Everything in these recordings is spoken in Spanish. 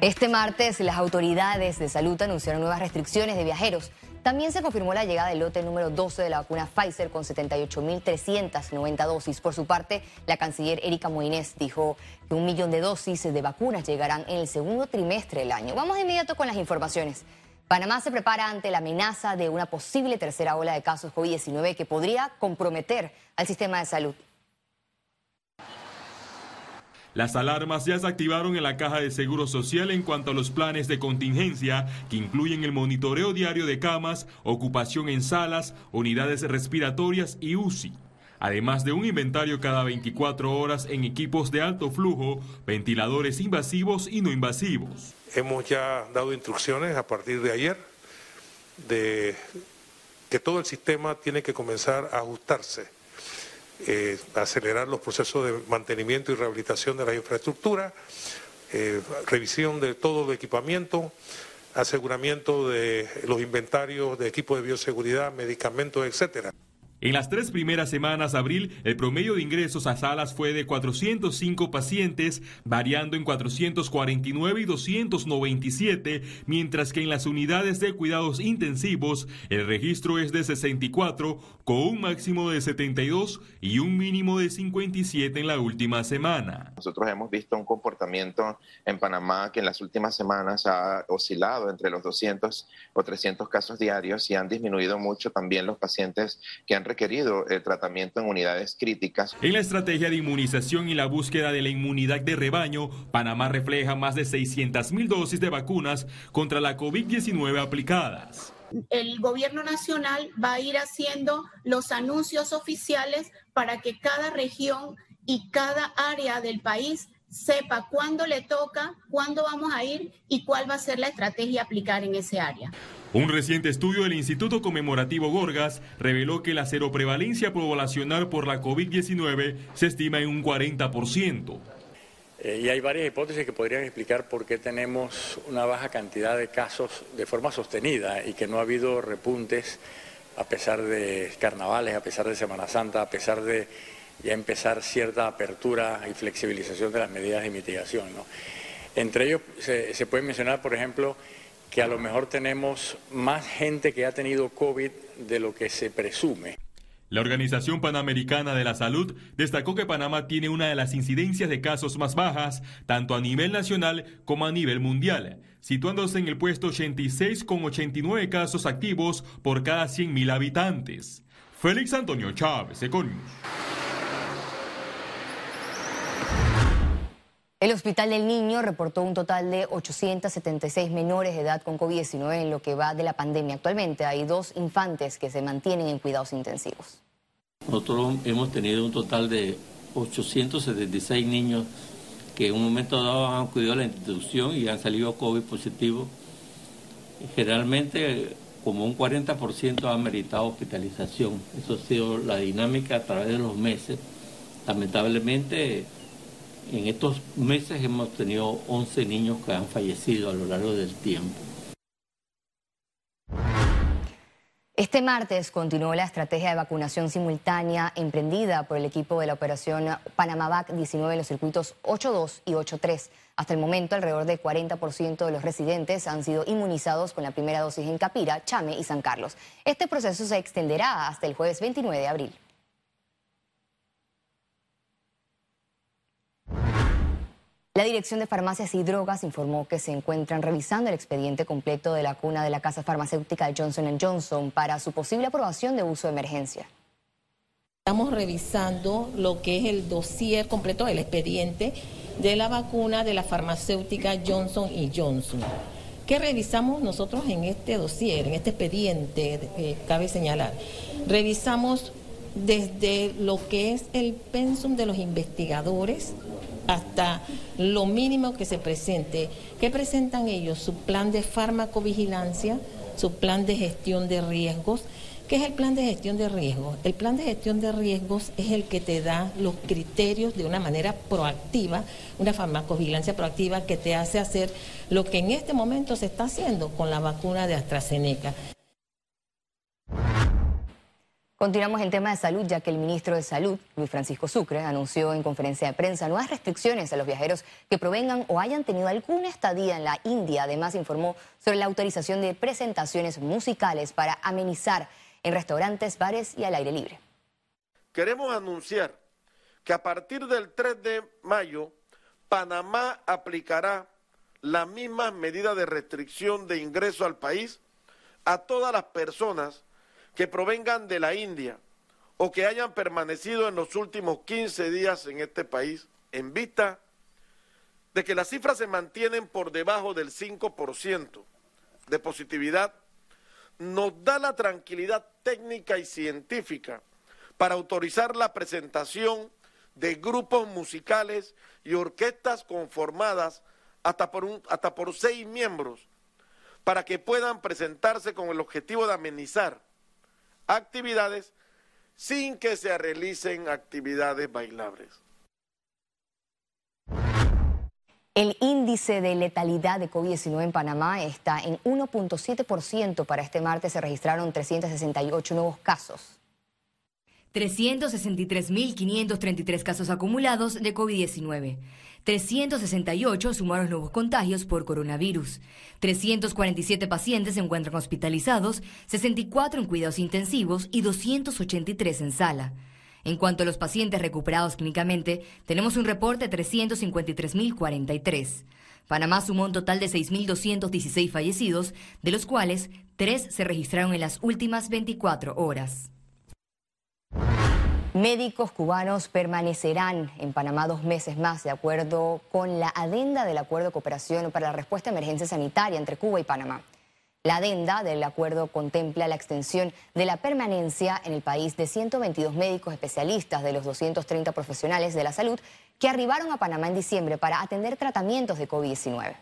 Este martes, las autoridades de salud anunciaron nuevas restricciones de viajeros. También se confirmó la llegada del lote número 12 de la vacuna Pfizer con 78.390 dosis. Por su parte, la canciller Erika Moines dijo que un millón de dosis de vacunas llegarán en el segundo trimestre del año. Vamos de inmediato con las informaciones. Panamá se prepara ante la amenaza de una posible tercera ola de casos COVID-19 que podría comprometer al sistema de salud. Las alarmas ya se activaron en la Caja de Seguro Social en cuanto a los planes de contingencia que incluyen el monitoreo diario de camas, ocupación en salas, unidades respiratorias y UCI. Además de un inventario cada 24 horas en equipos de alto flujo, ventiladores invasivos y no invasivos. Hemos ya dado instrucciones a partir de ayer de que todo el sistema tiene que comenzar a ajustarse eh, acelerar los procesos de mantenimiento y rehabilitación de la infraestructura, eh, revisión de todo el equipamiento, aseguramiento de los inventarios de equipos de bioseguridad, medicamentos, etcétera. En las tres primeras semanas de abril, el promedio de ingresos a salas fue de 405 pacientes, variando en 449 y 297, mientras que en las unidades de cuidados intensivos el registro es de 64, con un máximo de 72 y un mínimo de 57 en la última semana. Nosotros hemos visto un comportamiento en Panamá que en las últimas semanas ha oscilado entre los 200 o 300 casos diarios y han disminuido mucho también los pacientes que han requerido el tratamiento en unidades críticas. En la estrategia de inmunización y la búsqueda de la inmunidad de rebaño, Panamá refleja más de 600 mil dosis de vacunas contra la COVID-19 aplicadas. El gobierno nacional va a ir haciendo los anuncios oficiales para que cada región y cada área del país sepa cuándo le toca, cuándo vamos a ir y cuál va a ser la estrategia a aplicar en ese área. Un reciente estudio del Instituto Conmemorativo Gorgas reveló que la seroprevalencia poblacional por la COVID-19 se estima en un 40%. Eh, y hay varias hipótesis que podrían explicar por qué tenemos una baja cantidad de casos de forma sostenida y que no ha habido repuntes a pesar de carnavales, a pesar de Semana Santa, a pesar de ya empezar cierta apertura y flexibilización de las medidas de mitigación. Entre ellos se, se puede mencionar, por ejemplo, que a lo mejor tenemos más gente que ha tenido COVID de lo que se presume. La Organización Panamericana de la Salud destacó que Panamá tiene una de las incidencias de casos más bajas, tanto a nivel nacional como a nivel mundial, situándose en el puesto 86 con 89 casos activos por cada 100.000 habitantes. Félix Antonio Chávez, Econius. El Hospital del Niño reportó un total de 876 menores de edad con COVID-19 en lo que va de la pandemia. Actualmente hay dos infantes que se mantienen en cuidados intensivos. Nosotros hemos tenido un total de 876 niños que en un momento dado han acudido a la institución y han salido COVID positivo. Generalmente como un 40% han meritado hospitalización. Eso ha sido la dinámica a través de los meses. Lamentablemente en estos meses hemos tenido 11 niños que han fallecido a lo largo del tiempo. Este martes continuó la estrategia de vacunación simultánea emprendida por el equipo de la operación Panamavac 19 en los circuitos 8.2 y 8.3. Hasta el momento, alrededor del 40% de los residentes han sido inmunizados con la primera dosis en Capira, Chame y San Carlos. Este proceso se extenderá hasta el jueves 29 de abril. La Dirección de Farmacias y Drogas informó que se encuentran revisando el expediente completo de la cuna de la casa farmacéutica Johnson Johnson para su posible aprobación de uso de emergencia. Estamos revisando lo que es el dossier completo del expediente de la vacuna de la farmacéutica Johnson Johnson. ¿Qué revisamos nosotros en este dossier, en este expediente, eh, cabe señalar? Revisamos desde lo que es el pensum de los investigadores, hasta lo mínimo que se presente. ¿Qué presentan ellos? Su plan de farmacovigilancia, su plan de gestión de riesgos. ¿Qué es el plan de gestión de riesgos? El plan de gestión de riesgos es el que te da los criterios de una manera proactiva, una farmacovigilancia proactiva que te hace hacer lo que en este momento se está haciendo con la vacuna de AstraZeneca. Continuamos en tema de salud, ya que el ministro de Salud, Luis Francisco Sucre, anunció en conferencia de prensa nuevas restricciones a los viajeros que provengan o hayan tenido alguna estadía en la India. Además, informó sobre la autorización de presentaciones musicales para amenizar en restaurantes, bares y al aire libre. Queremos anunciar que a partir del 3 de mayo, Panamá aplicará la misma medida de restricción de ingreso al país a todas las personas que provengan de la India o que hayan permanecido en los últimos 15 días en este país, en vista de que las cifras se mantienen por debajo del 5% de positividad, nos da la tranquilidad técnica y científica para autorizar la presentación de grupos musicales y orquestas conformadas hasta por, hasta por seis miembros, para que puedan presentarse con el objetivo de amenizar actividades sin que se realicen actividades bailables. El índice de letalidad de COVID-19 en Panamá está en 1.7%. Para este martes se registraron 368 nuevos casos. 363.533 casos acumulados de COVID-19. 368 sumaron nuevos contagios por coronavirus. 347 pacientes se encuentran hospitalizados, 64 en cuidados intensivos y 283 en sala. En cuanto a los pacientes recuperados clínicamente, tenemos un reporte de 353.043. Panamá sumó un total de 6.216 fallecidos, de los cuales 3 se registraron en las últimas 24 horas. Médicos cubanos permanecerán en Panamá dos meses más, de acuerdo con la adenda del Acuerdo de Cooperación para la Respuesta a Emergencia Sanitaria entre Cuba y Panamá. La adenda del acuerdo contempla la extensión de la permanencia en el país de 122 médicos especialistas de los 230 profesionales de la salud que arribaron a Panamá en diciembre para atender tratamientos de COVID-19.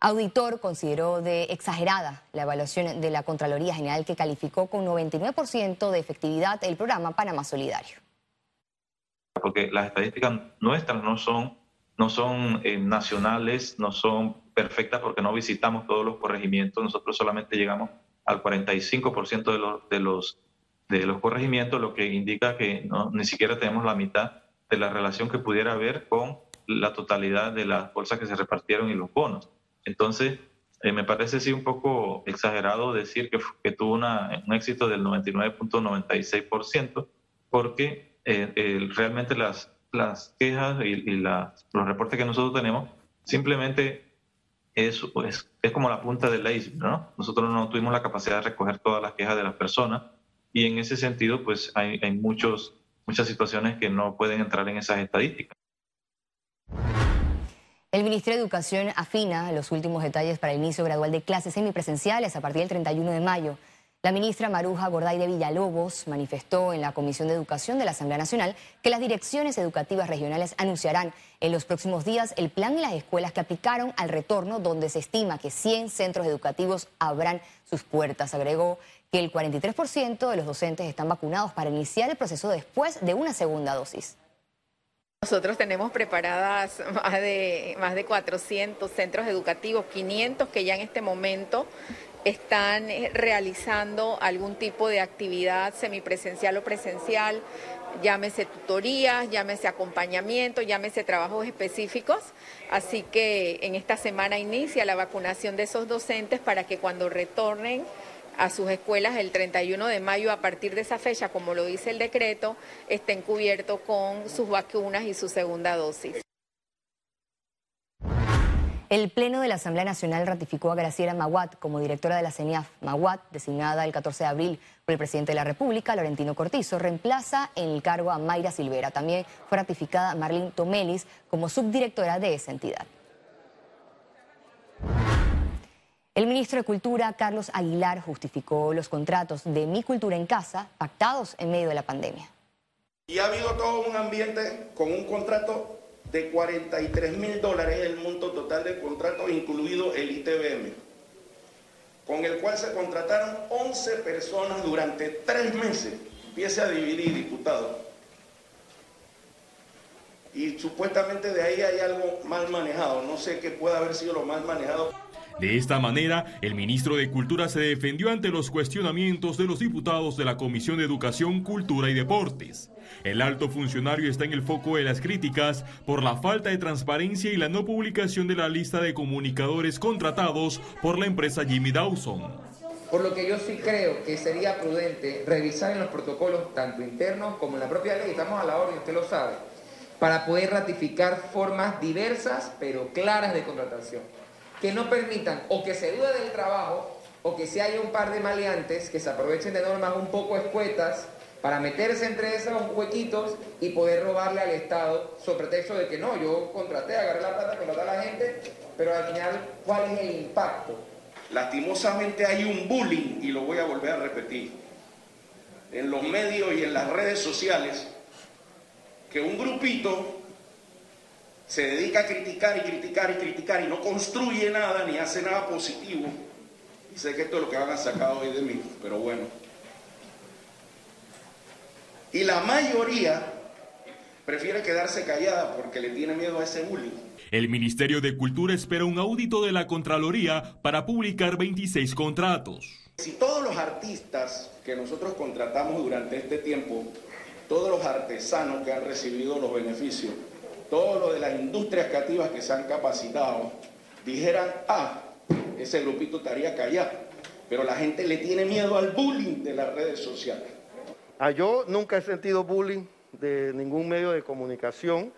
Auditor consideró de exagerada la evaluación de la Contraloría General que calificó con 99% de efectividad el programa Panamá Solidario. Porque las estadísticas nuestras no son, no son eh, nacionales, no son perfectas porque no visitamos todos los corregimientos, nosotros solamente llegamos al 45% de los, de, los, de los corregimientos, lo que indica que no, ni siquiera tenemos la mitad de la relación que pudiera haber con la totalidad de las bolsas que se repartieron y los bonos. Entonces, eh, me parece sí un poco exagerado decir que, tuvo un éxito del 99.96% porque eh, realmente las, las quejas y, los reportes que nosotros tenemos simplemente es, es, es como la punta del iceberg, ¿no? Nosotros no tuvimos la capacidad de recoger todas las quejas de las personas y en ese sentido pues hay, hay muchos, muchas situaciones que no pueden entrar en esas estadísticas. El Ministerio de Educación afina los últimos detalles para el inicio gradual de clases semipresenciales a partir del 31 de mayo. La ministra Maruja Gorday de Villalobos manifestó en la Comisión de Educación de la Asamblea Nacional que las direcciones educativas regionales anunciarán en los próximos días el plan y las escuelas que aplicaron al retorno, donde se estima que 100 centros educativos abran sus puertas. Agregó que el 43% de los docentes están vacunados para iniciar el proceso después de una segunda dosis. Nosotros tenemos preparadas más de, más de 400 centros educativos, 500 que ya en este momento están eh, realizando algún tipo de actividad semipresencial o presencial, llámese tutorías, llámese acompañamiento, llámese trabajos específicos. Así que en esta semana inicia la vacunación de esos docentes para que cuando retornen a sus escuelas el 31 de mayo a partir de esa fecha, como lo dice el decreto, estén cubiertos con sus vacunas y su segunda dosis. El Pleno de la Asamblea Nacional ratificó a Graciela Maguat como directora de la CENIAF. Maguat, designada el 14 de abril por el presidente de la República, Laurentino Cortizo, reemplaza en el cargo a Mayra Silvera. También fue ratificada Marlene Tomelis como subdirectora de esa entidad. El ministro de Cultura, Carlos Aguilar, justificó los contratos de Mi Cultura en Casa pactados en medio de la pandemia. Y ha habido todo un ambiente con un contrato de 43 mil dólares, el monto total del contrato, incluido el ITBM, con el cual se contrataron 11 personas durante tres meses. Empiece a dividir, diputado. Y supuestamente de ahí hay algo mal manejado. No sé qué puede haber sido lo mal manejado. De esta manera, el ministro de Cultura se defendió ante los cuestionamientos de los diputados de la Comisión de Educación, Cultura y Deportes. El alto funcionario está en el foco de las críticas por la falta de transparencia y la no publicación de la lista de comunicadores contratados por la empresa Jimmy Dawson. Por lo que yo sí creo que sería prudente revisar en los protocolos, tanto internos como en la propia ley, estamos a la orden, usted lo sabe, para poder ratificar formas diversas pero claras de contratación, que no permitan o que se dude del trabajo o que si haya un par de maleantes que se aprovechen de normas un poco escuetas para meterse entre esos huequitos y poder robarle al Estado sobre pretexto de que no, yo contraté, agarré la plata, contraté a la gente, pero al final, ¿cuál es el impacto? Lastimosamente hay un bullying, y lo voy a volver a repetir, en los medios y en las redes sociales, que un grupito se dedica a criticar y criticar y criticar y no construye nada ni hace nada positivo. Y sé que esto es lo que van a sacar hoy de mí, pero bueno. Y la mayoría prefiere quedarse callada porque le tiene miedo a ese bullying. El Ministerio de Cultura espera un audito de la Contraloría para publicar 26 contratos. Si todos los artistas que nosotros contratamos durante este tiempo, todos los artesanos que han recibido los beneficios, todos los de las industrias creativas que se han capacitado, dijeran, ah, ese grupito estaría callado. Pero la gente le tiene miedo al bullying de las redes sociales. Ah, yo nunca he sentido bullying de ningún medio de comunicación.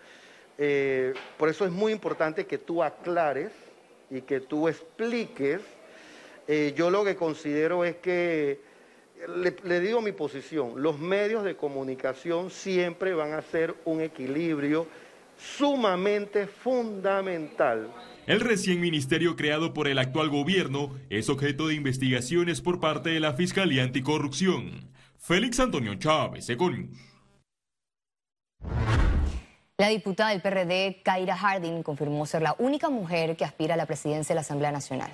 Eh, por eso es muy importante que tú aclares y que tú expliques. Eh, yo lo que considero es que, le, le digo mi posición, los medios de comunicación siempre van a ser un equilibrio sumamente fundamental. El recién ministerio creado por el actual gobierno es objeto de investigaciones por parte de la Fiscalía Anticorrupción. Félix Antonio Chávez, Econius. La diputada del PRD, Kaira Harding, confirmó ser la única mujer que aspira a la presidencia de la Asamblea Nacional.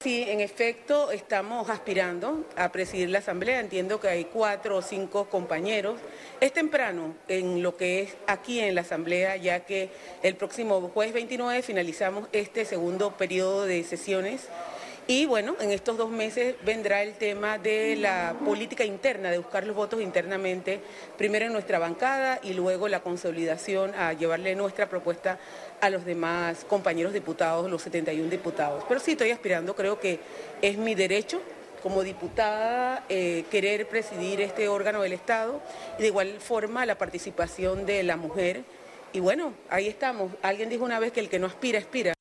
Sí, en efecto, estamos aspirando a presidir la Asamblea. Entiendo que hay cuatro o cinco compañeros. Es temprano en lo que es aquí en la Asamblea, ya que el próximo jueves 29 finalizamos este segundo periodo de sesiones y bueno, en estos dos meses vendrá el tema de la política interna, de buscar los votos internamente, primero en nuestra bancada y luego la consolidación a llevarle nuestra propuesta a los demás compañeros diputados, los 71 diputados. Pero sí estoy aspirando, creo que es mi derecho como diputada eh, querer presidir este órgano del Estado y de igual forma la participación de la mujer. Y bueno, ahí estamos. Alguien dijo una vez que el que no aspira, aspira.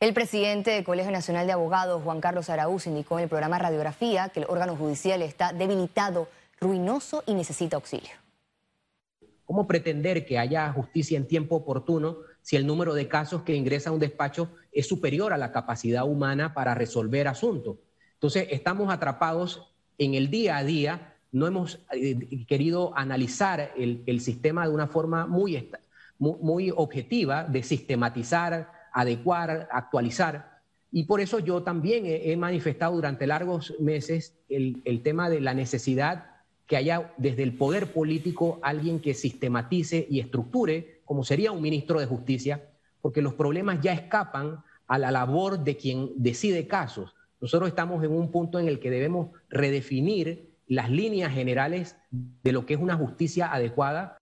El presidente del Colegio Nacional de Abogados, Juan Carlos Araúz, indicó en el programa Radiografía que el órgano judicial está debilitado, ruinoso y necesita auxilio. ¿Cómo pretender que haya justicia en tiempo oportuno si el número de casos que ingresa a un despacho es superior a la capacidad humana para resolver asuntos? Entonces, estamos atrapados en el día a día, no hemos eh, querido analizar el, sistema de una forma muy, muy objetiva, de sistematizar adecuar, actualizar. Y por eso yo también he, manifestado durante largos meses el, el, tema de la necesidad que haya desde el poder político alguien que sistematice y estructure, como sería un ministro de justicia, porque los problemas ya escapan a la labor de quien decide casos. Nosotros estamos en un punto en el que debemos redefinir las líneas generales de lo que es una justicia adecuada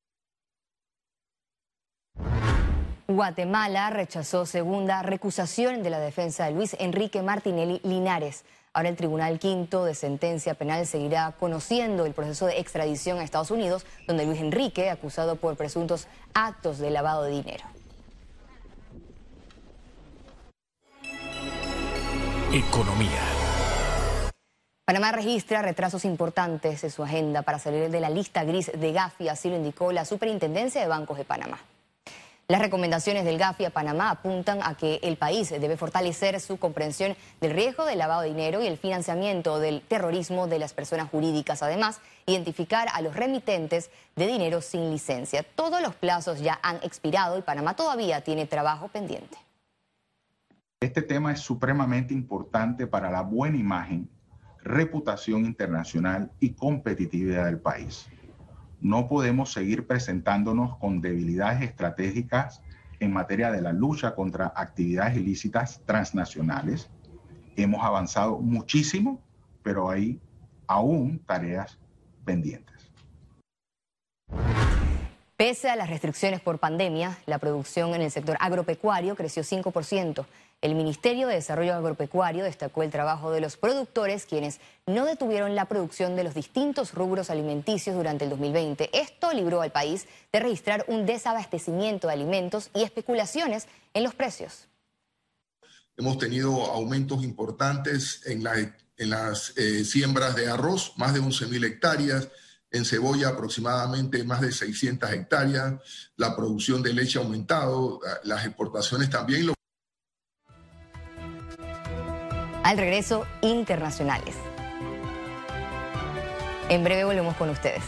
Guatemala rechazó segunda recusación de la defensa de Luis Enrique Martinelli Linares. Ahora el Tribunal Quinto de Sentencia Penal seguirá conociendo el proceso de extradición a Estados Unidos, donde Luis Enrique, acusado por presuntos actos de lavado de dinero. Economía. Panamá registra retrasos importantes en su agenda para salir de la lista gris de Gafi, así lo indicó la Superintendencia de Bancos de Panamá. Las recomendaciones del GAFI a Panamá apuntan a que el país debe fortalecer su comprensión del riesgo del lavado de dinero y el financiamiento del terrorismo de las personas jurídicas. Además, identificar a los remitentes de dinero sin licencia. Todos los plazos ya han expirado y Panamá todavía tiene trabajo pendiente. Este tema es supremamente importante para la buena imagen, reputación internacional y competitividad del país. No podemos seguir presentándonos con debilidades estratégicas en materia de la lucha contra actividades ilícitas transnacionales. Hemos avanzado muchísimo, pero hay aún tareas pendientes. Pese a las restricciones por pandemia, la producción en el sector agropecuario creció 5%. El Ministerio de Desarrollo Agropecuario destacó el trabajo de los productores, quienes no detuvieron la producción de los distintos rubros alimenticios durante el 2020. Esto libró al país de registrar un desabastecimiento de alimentos y especulaciones en los precios. Hemos tenido aumentos importantes en, las eh, siembras de arroz, más de 11.000 hectáreas, en cebolla aproximadamente más de 600 hectáreas, la producción de leche ha aumentado, las exportaciones también. Al regreso, internacionales. En breve volvemos con ustedes.